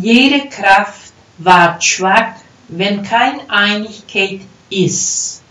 Jede Kraft ward schwach, wenn keine Einigkeit ist.